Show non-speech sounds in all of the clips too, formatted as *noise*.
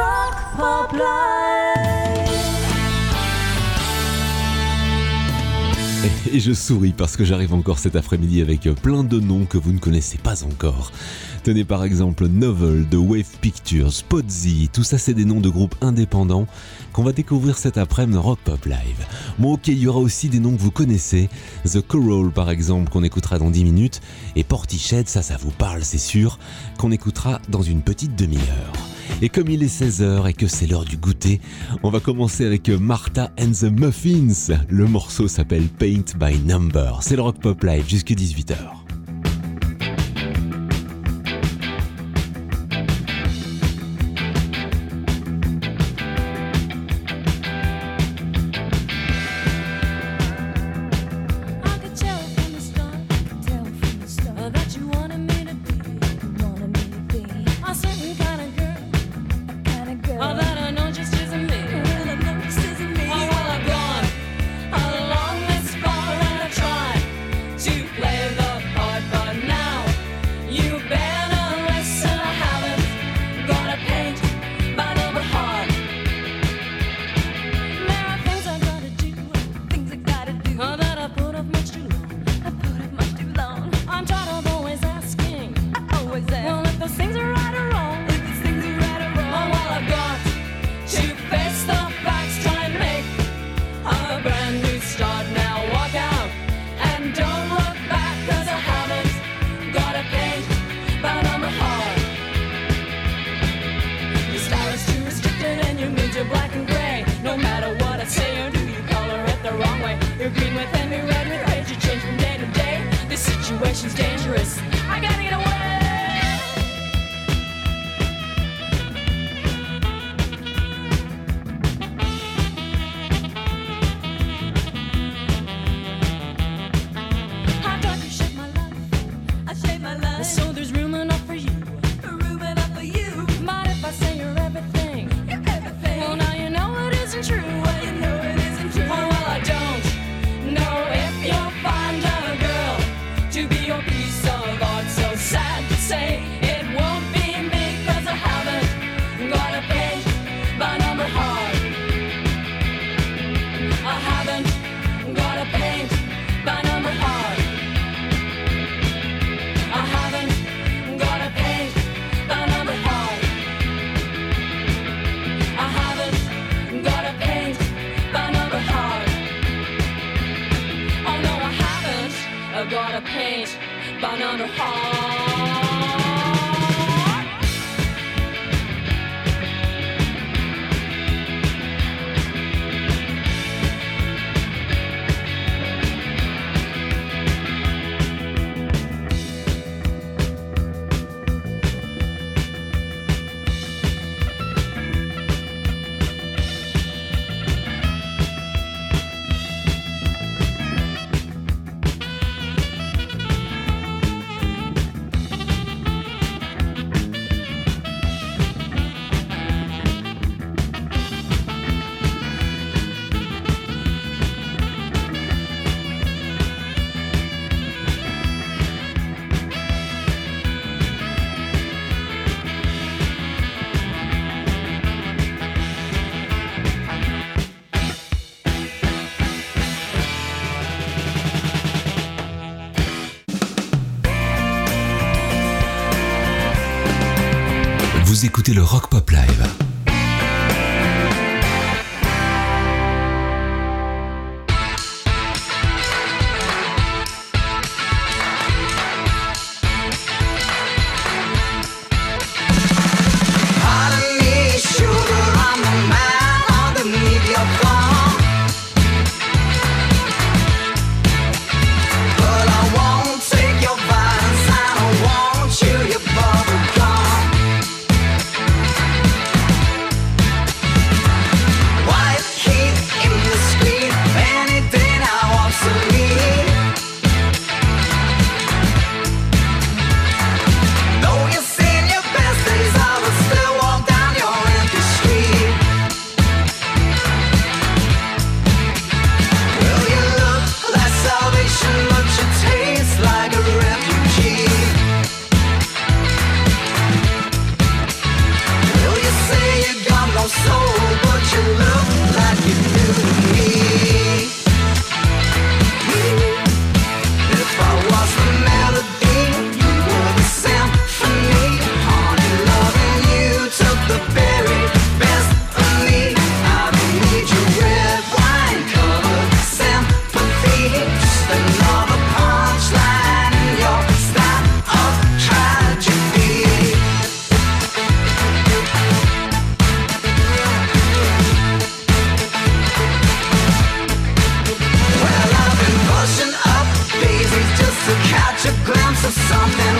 rock pop. Et je souris parce que j'arrive encore cet après-midi avec plein de noms que vous ne connaissez pas encore. Tenez par exemple Novel de Wave Pictures, Podsy, tout ça c'est des noms de groupes indépendants qu'on va découvrir cet après-midi Rock Pop Live. Bon ok, il y aura aussi des noms que vous connaissez, The Coral par exemple qu'on écoutera dans 10 minutes, et Portiched, ça ça vous parle c'est sûr, qu'on écoutera dans une petite demi-heure. Et comme il est 16h et que c'est l'heure du goûter, on va commencer avec Martha and the Muffins. Le morceau s'appelle Paint by Number. C'est le Rock Pop Live jusqu'à 18h. écoutez le Rock Pop Live. of something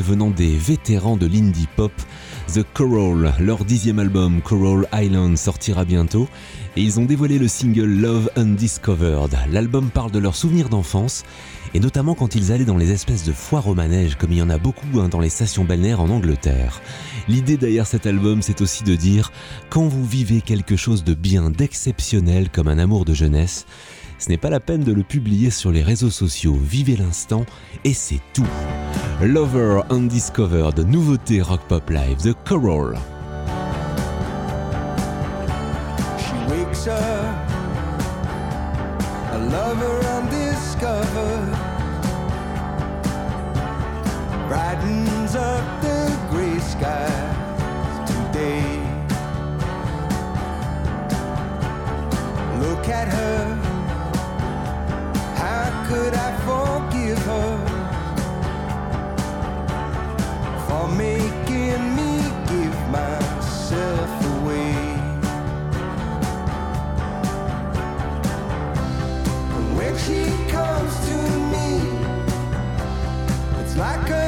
venant des vétérans de l'indie pop, The Coral. Leur dixième album, Coral Island, sortira bientôt, et ils ont dévoilé le single Love Undiscovered. L'album parle de leurs souvenirs d'enfance, et notamment quand ils allaient dans les espèces de foires au manège, comme il y en a beaucoup hein, dans les stations balnéaires en Angleterre. L'idée derrière cet album, c'est aussi de dire, quand vous vivez quelque chose de bien, d'exceptionnel, comme un amour de jeunesse, ce n'est pas la peine de le publier sur les réseaux sociaux. Vivez l'instant et c'est tout. Lover Undiscovered, nouveauté Rock Pop Live, The Coral. Like a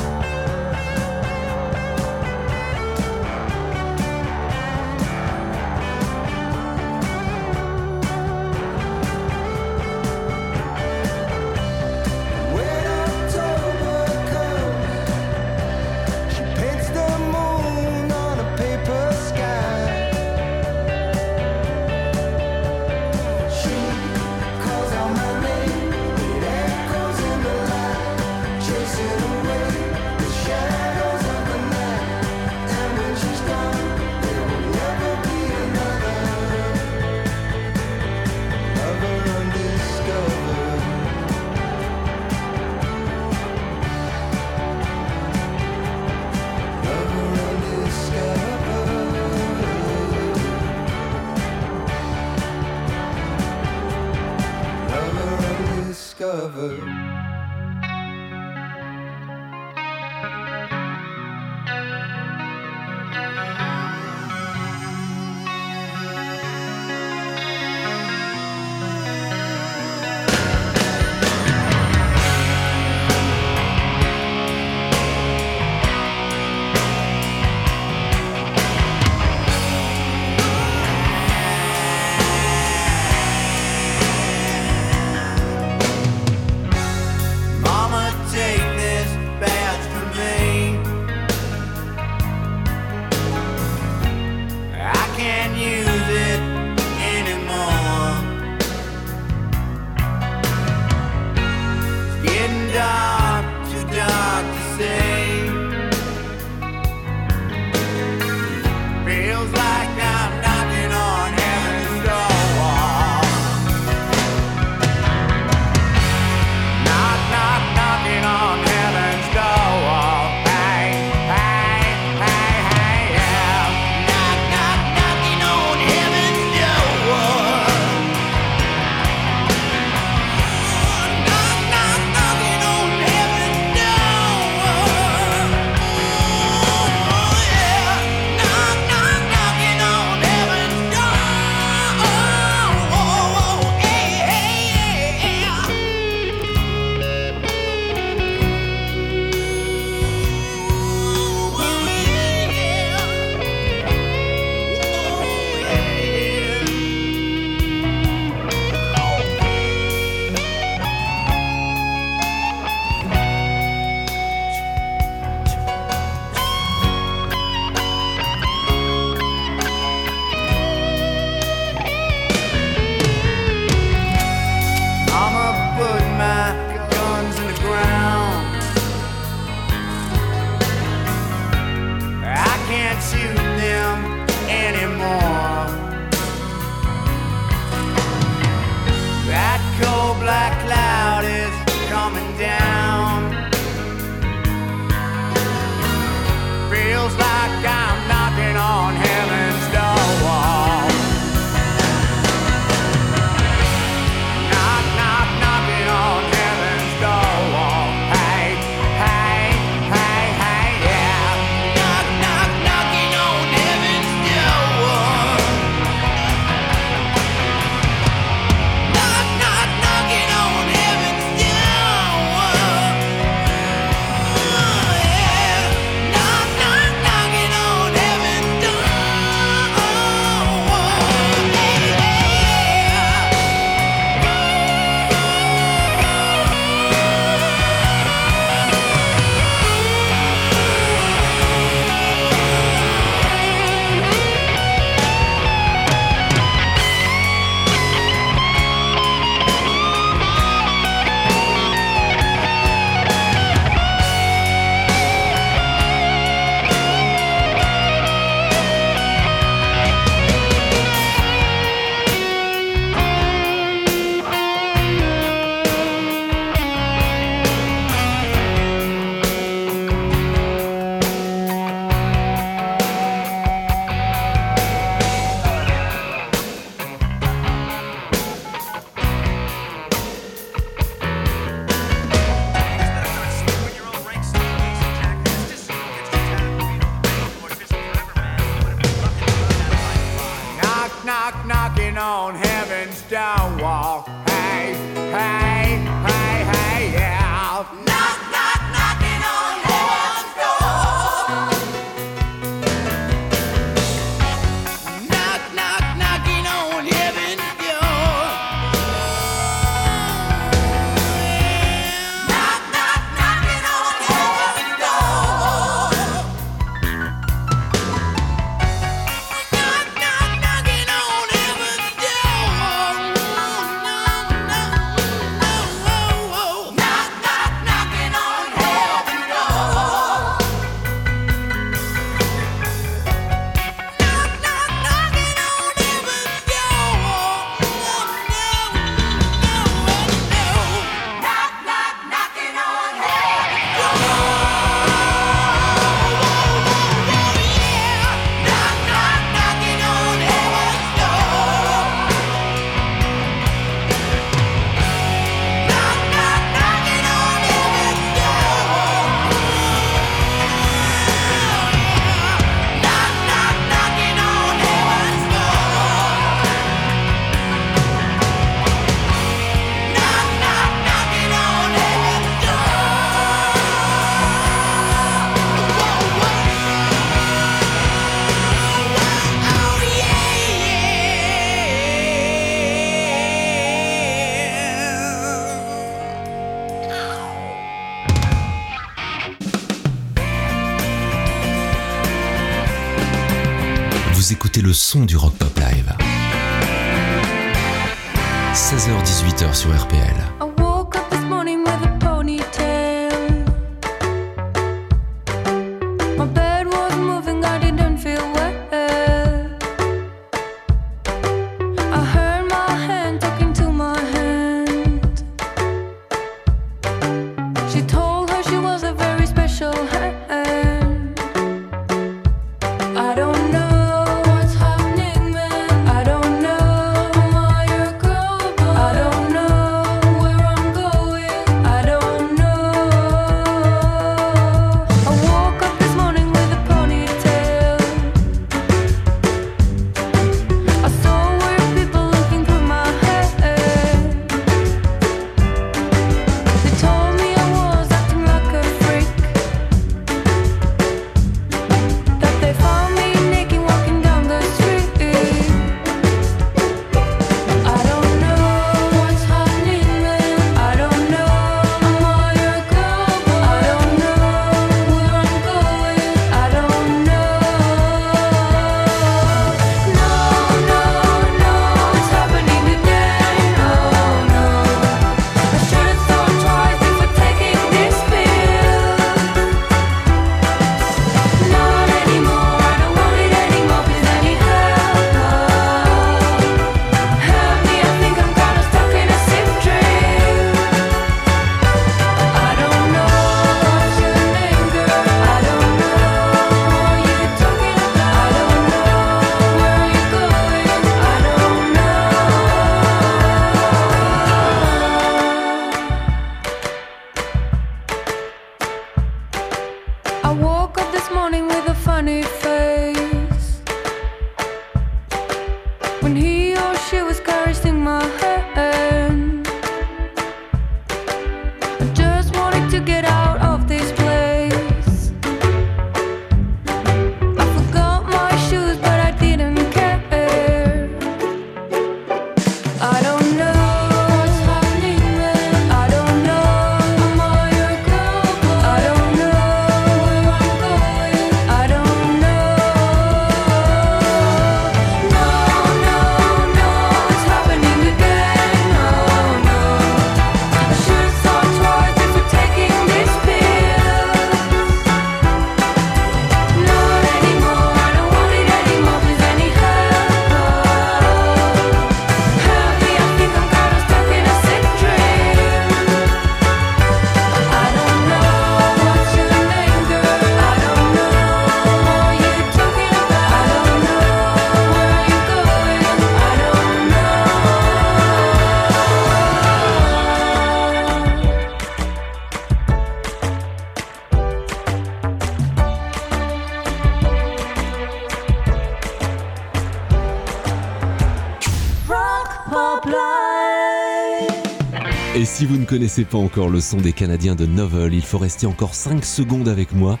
connaissez pas encore le son des Canadiens de Novel, il faut rester encore 5 secondes avec moi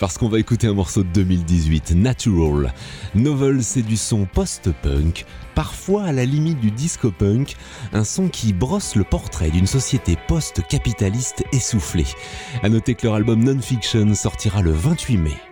parce qu'on va écouter un morceau de 2018, Natural. Novel, c'est du son post-punk, parfois à la limite du disco-punk, un son qui brosse le portrait d'une société post-capitaliste essoufflée. À noter que leur album Non-Fiction sortira le 28 mai.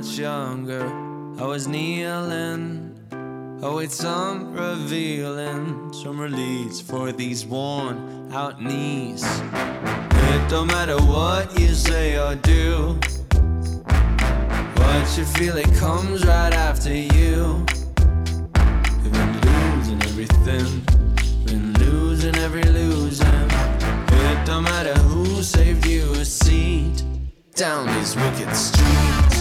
Much younger. I was kneeling, oh, await some revealing, some release for these worn out knees. It don't matter what you say or do, what you feel, it comes right after you. You've been losing everything been losing every losing. It don't matter who saved you a seat down these wicked streets.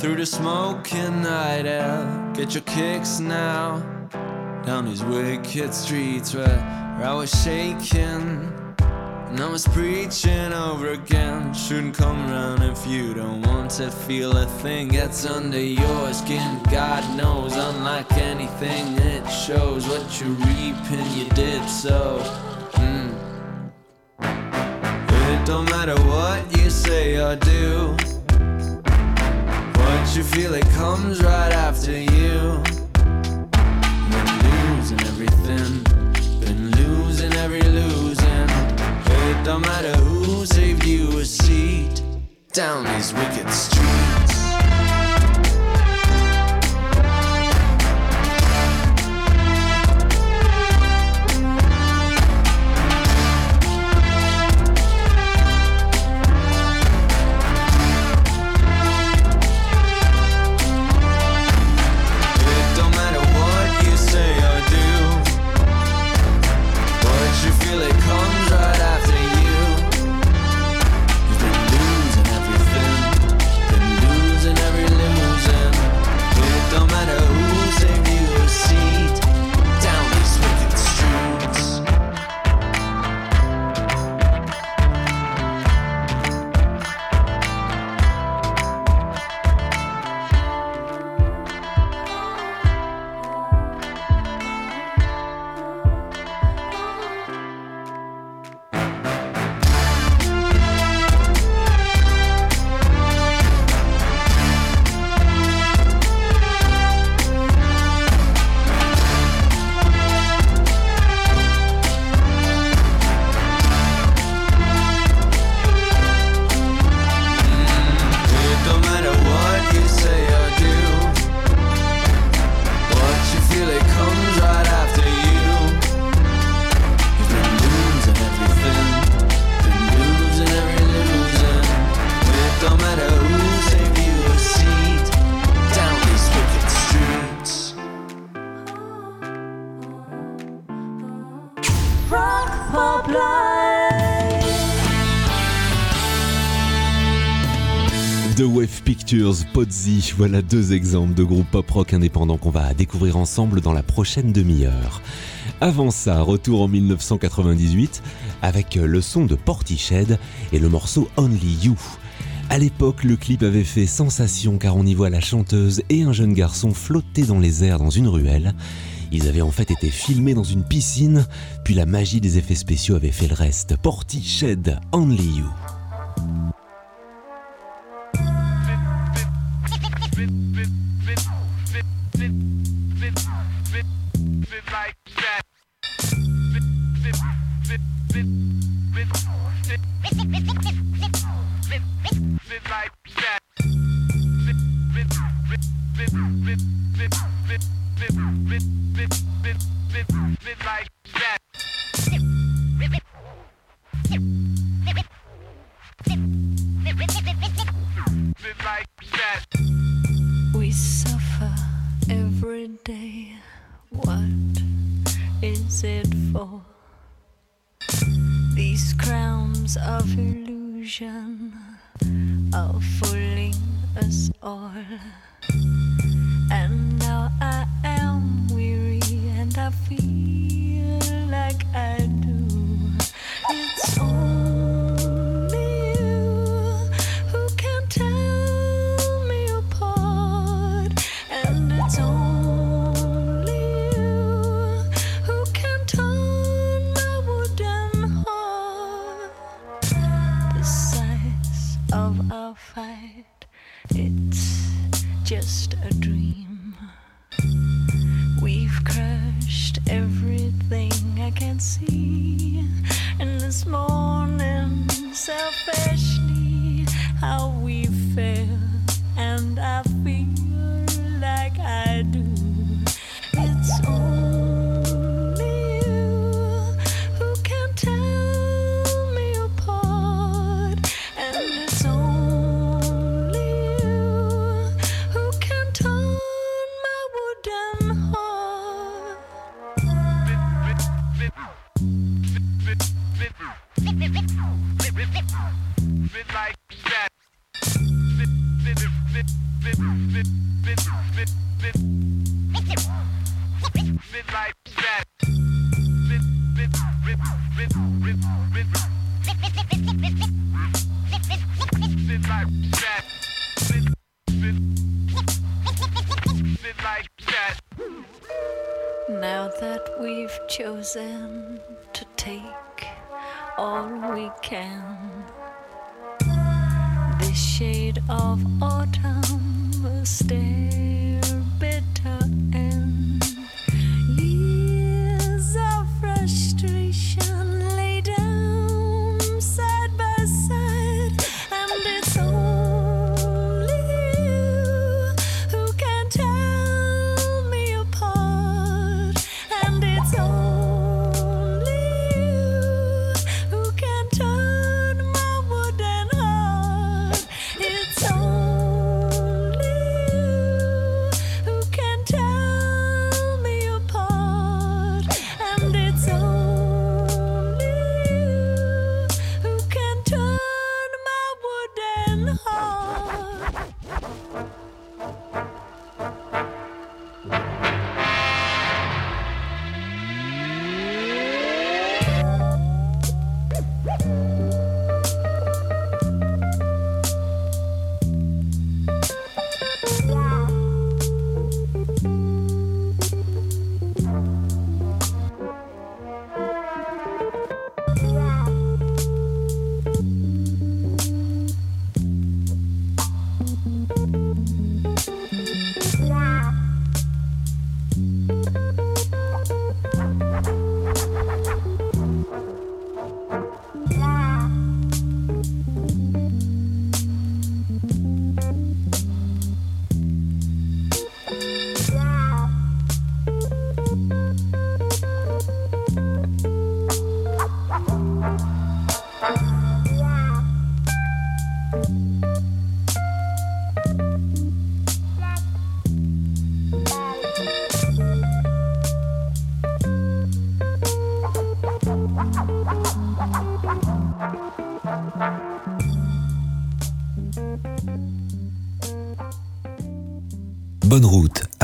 Through the smoking night air. Get your kicks now down these wicked streets where, where I was shaking. And I was preaching over again. Shouldn't come around if you don't want to feel a thing gets under your skin. God knows, unlike anything, it shows what you reap and you did so. Mm. It don't matter what you say or do. You feel, it comes right after you. Been losing everything, been losing every losing. It Don't matter who saved you a seat down these wicked streets. Pictures, Podzy, voilà deux exemples de groupes pop-rock indépendants qu'on va découvrir ensemble dans la prochaine demi-heure. Avant ça, retour en 1998 avec le son de Portiched et le morceau Only You. À l'époque, le clip avait fait sensation car on y voit la chanteuse et un jeune garçon flotter dans les airs dans une ruelle. Ils avaient en fait été filmés dans une piscine, puis la magie des effets spéciaux avait fait le reste. Portiched, Only You. We suffer every day. What is it for? These crowns of illusion are fooling us all. Thank you. Shade of autumn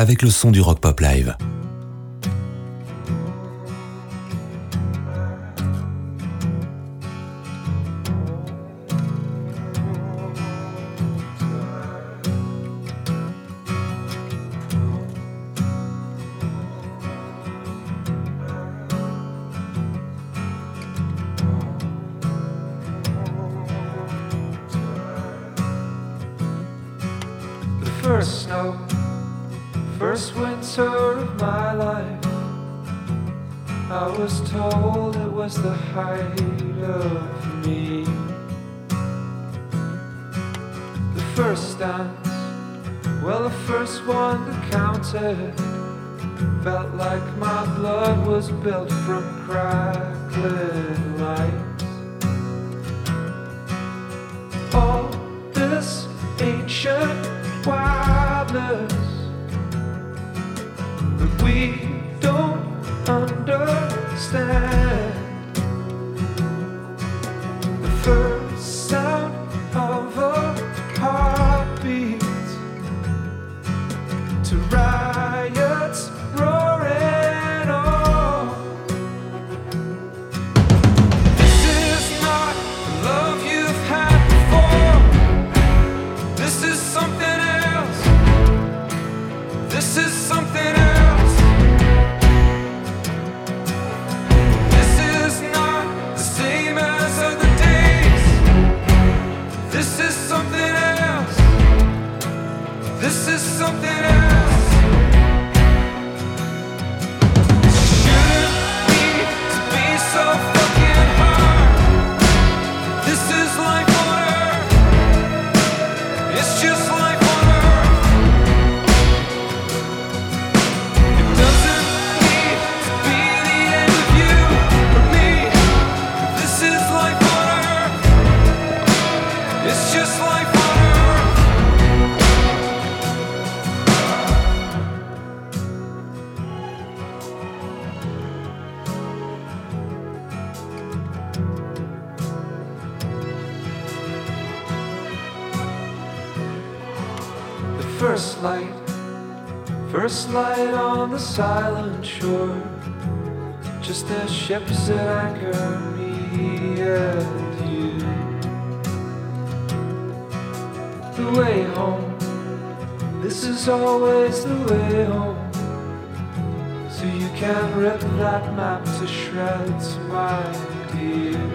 avec le son du Rock Pop Live. was told it was the height of me. The first dance, well, the first one that counted, felt like my blood was built from crackling light. silent shore, just as ships at anchor, me and you. The way home, this is always the way home. So you can rip that map to shreds, my dear.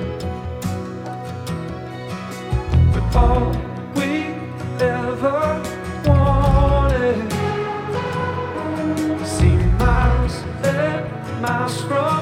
house from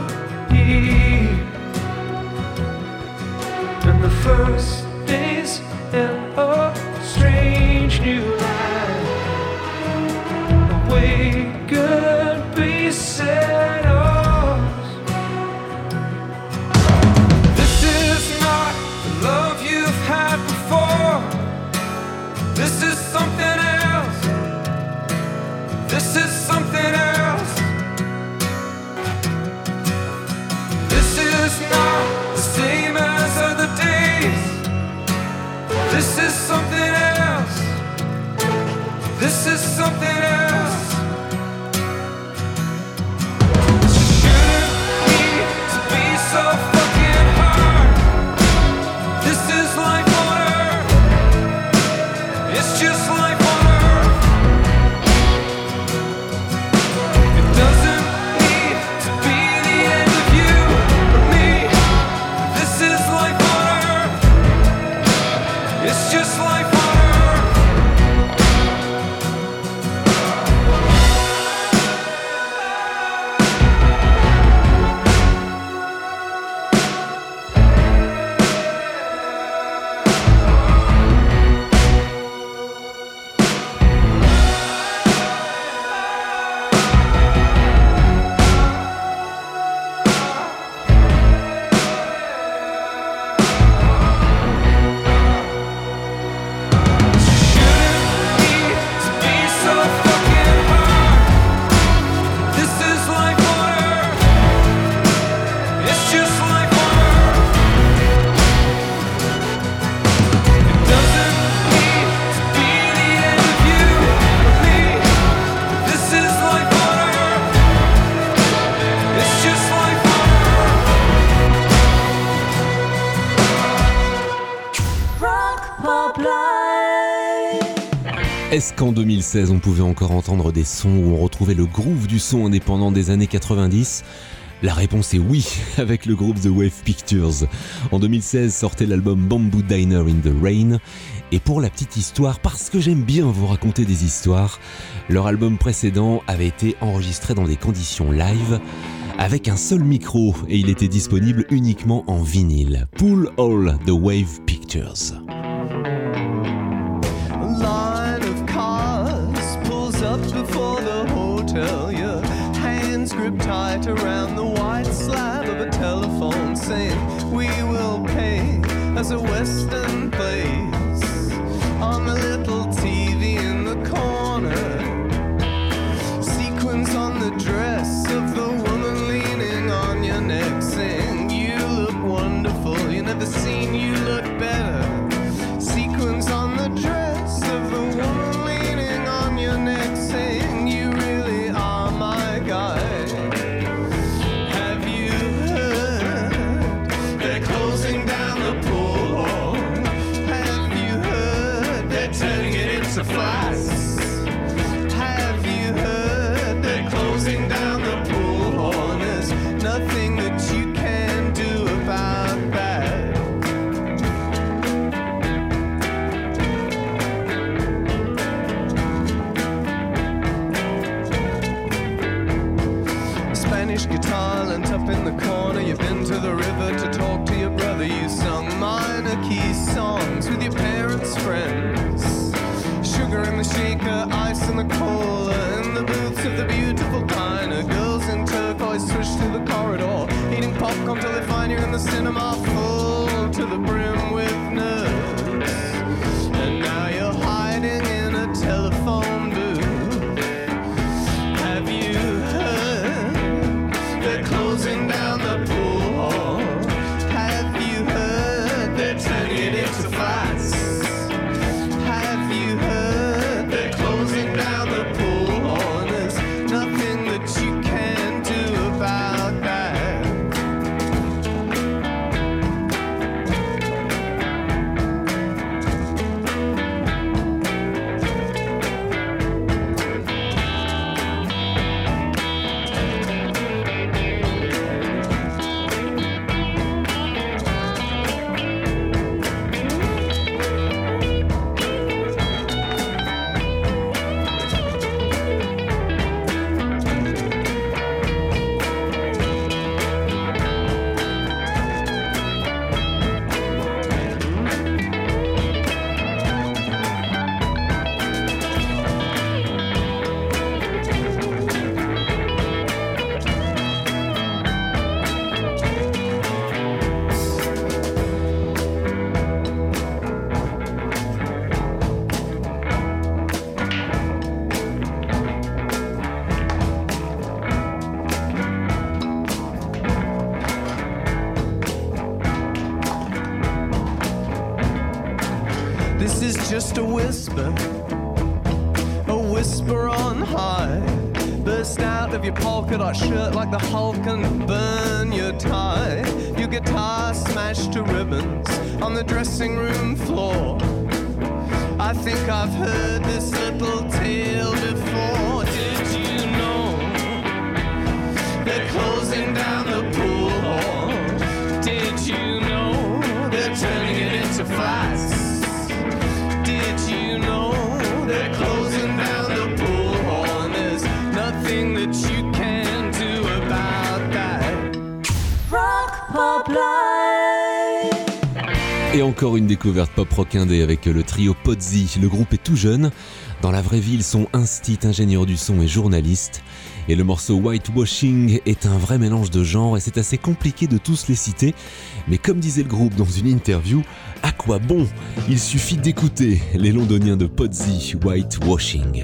qu'en 2016 on pouvait encore entendre des sons où on retrouvait le groove du son indépendant des années 90 la réponse est oui, *laughs* avec le groupe The Wave Pictures. En 2016 sortait l'album Bamboo Diner in the Rain. Et pour la petite histoire, parce que j'aime bien vous raconter des histoires, leur album précédent avait été enregistré dans des conditions live, avec un seul micro, et il était disponible uniquement en vinyle. Pull All The Wave Pictures. Before the hotel. Your hands grip tight around the white slab of a telephone, saying, We will pay as a Western place. On the little TV in the corner, sequins on the dress of the woman leaning on your neck, saying, You look wonderful. You never seen cinema, full to the brim encore une découverte pop rock indé avec le trio Pozzi. Le groupe est tout jeune. Dans la vraie vie, ils sont instit, ingénieurs du son et journalistes. Et le morceau Whitewashing est un vrai mélange de genres et c'est assez compliqué de tous les citer. Mais comme disait le groupe dans une interview, à quoi bon? Il suffit d'écouter les londoniens de Pozzi Whitewashing.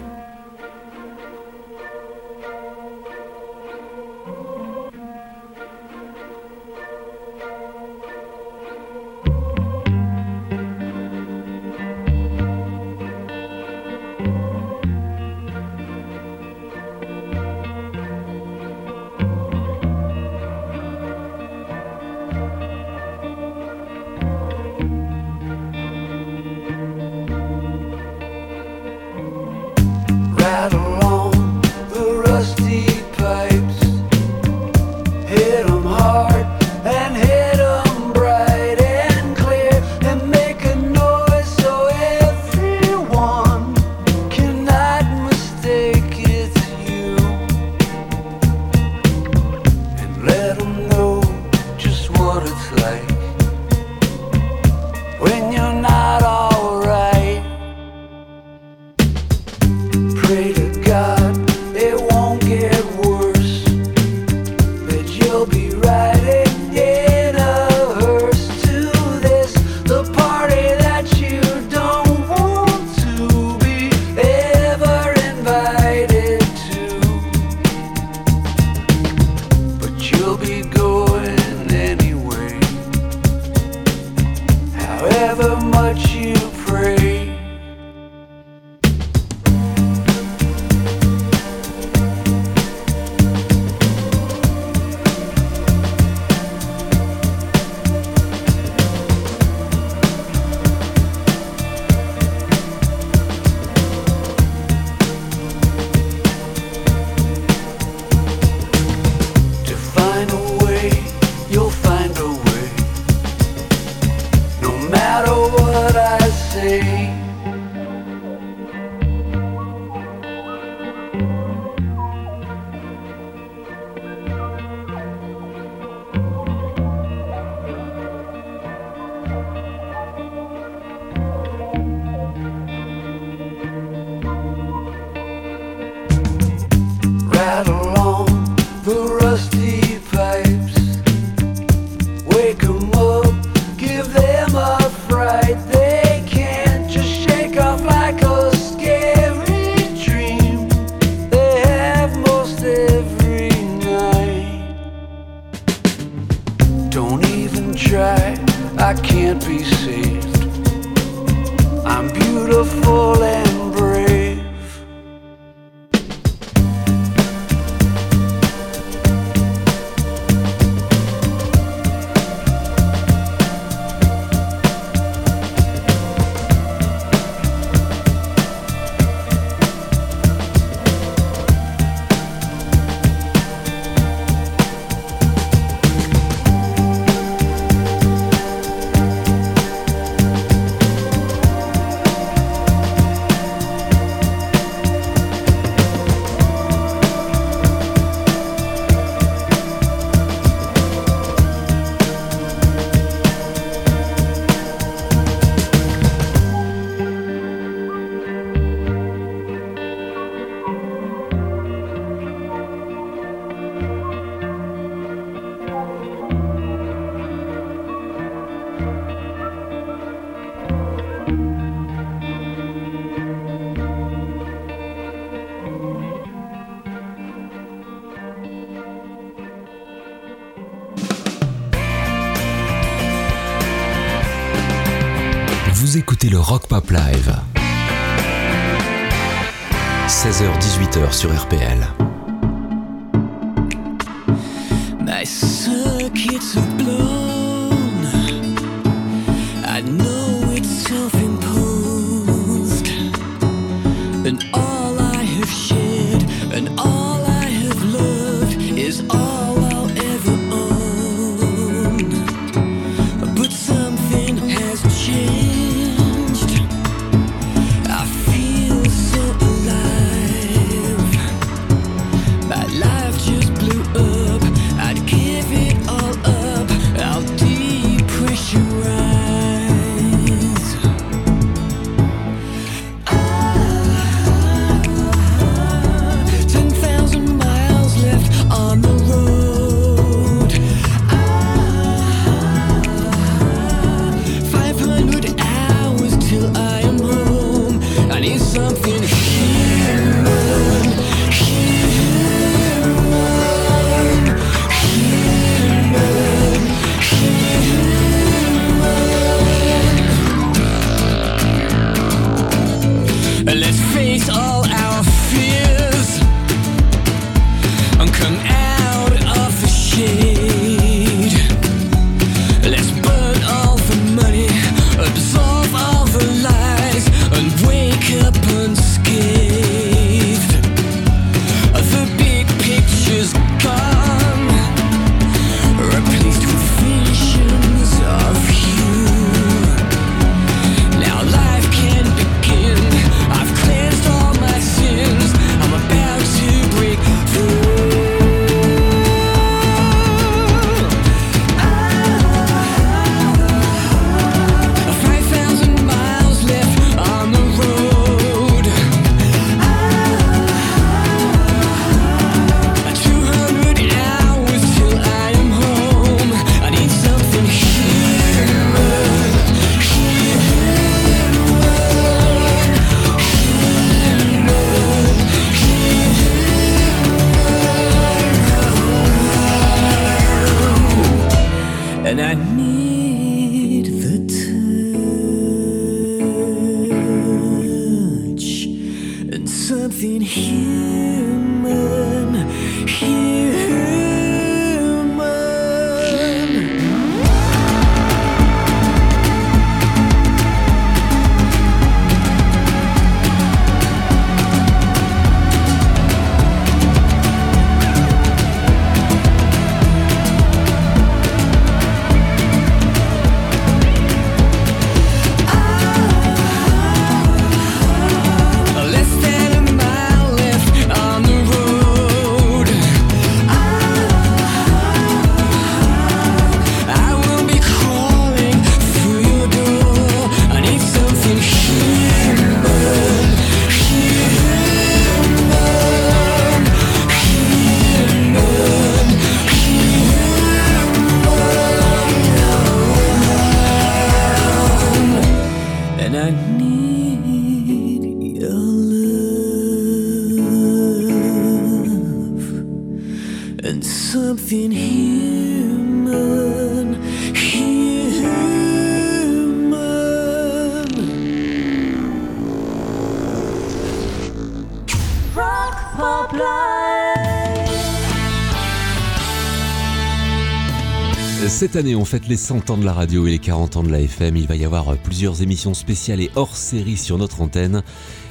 I can't be saved. I'm beautiful and Live. 16h-18h sur RPL. Something human, Cette année, on fête les 100 ans de la radio et les 40 ans de la FM. Il va y avoir plusieurs émissions spéciales et hors série sur notre antenne.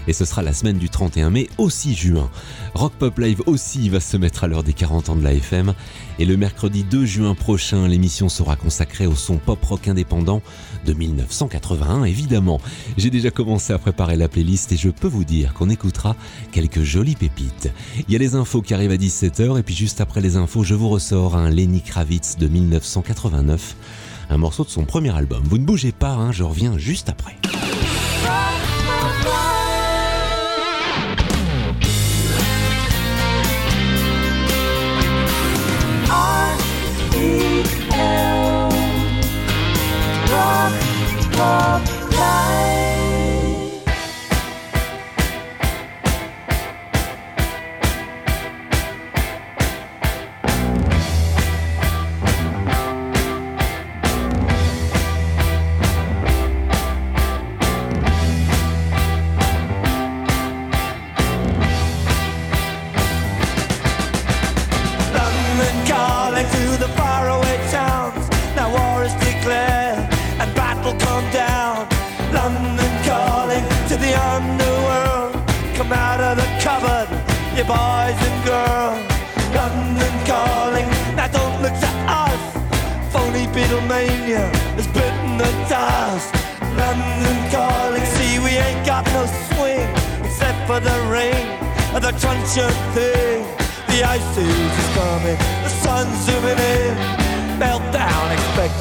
Et ce sera la semaine du 31 mai, aussi juin. Rock Pop Live aussi va se mettre à l'heure des 40 ans de la FM. Et le mercredi 2 juin prochain, l'émission sera consacrée au son pop rock indépendant de 1981, évidemment. J'ai déjà commencé à préparer la playlist et je peux vous dire qu'on écoutera quelques jolies pépites. Il y a les infos qui arrivent à 17h et puis juste après les infos, je vous ressors un Lenny Kravitz de 1989, un morceau de son premier album. Vous ne bougez pas, hein, je reviens juste après.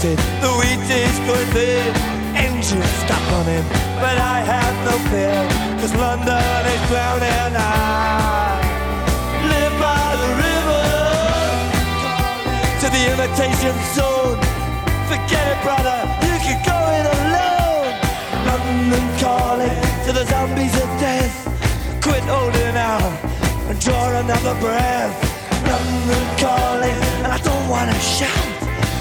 The wheat is going thin. Engines stop running, but I have no fear, cause London is drowning. I live by the river to the imitation zone. Forget it, brother, you can go it alone. London calling to the zombies of death. Quit holding out and draw another breath. London calling, and I don't wanna shout.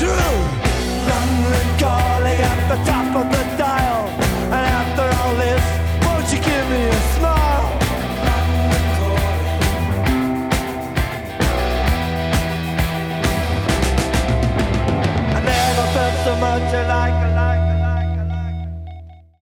true. London calling at the top of the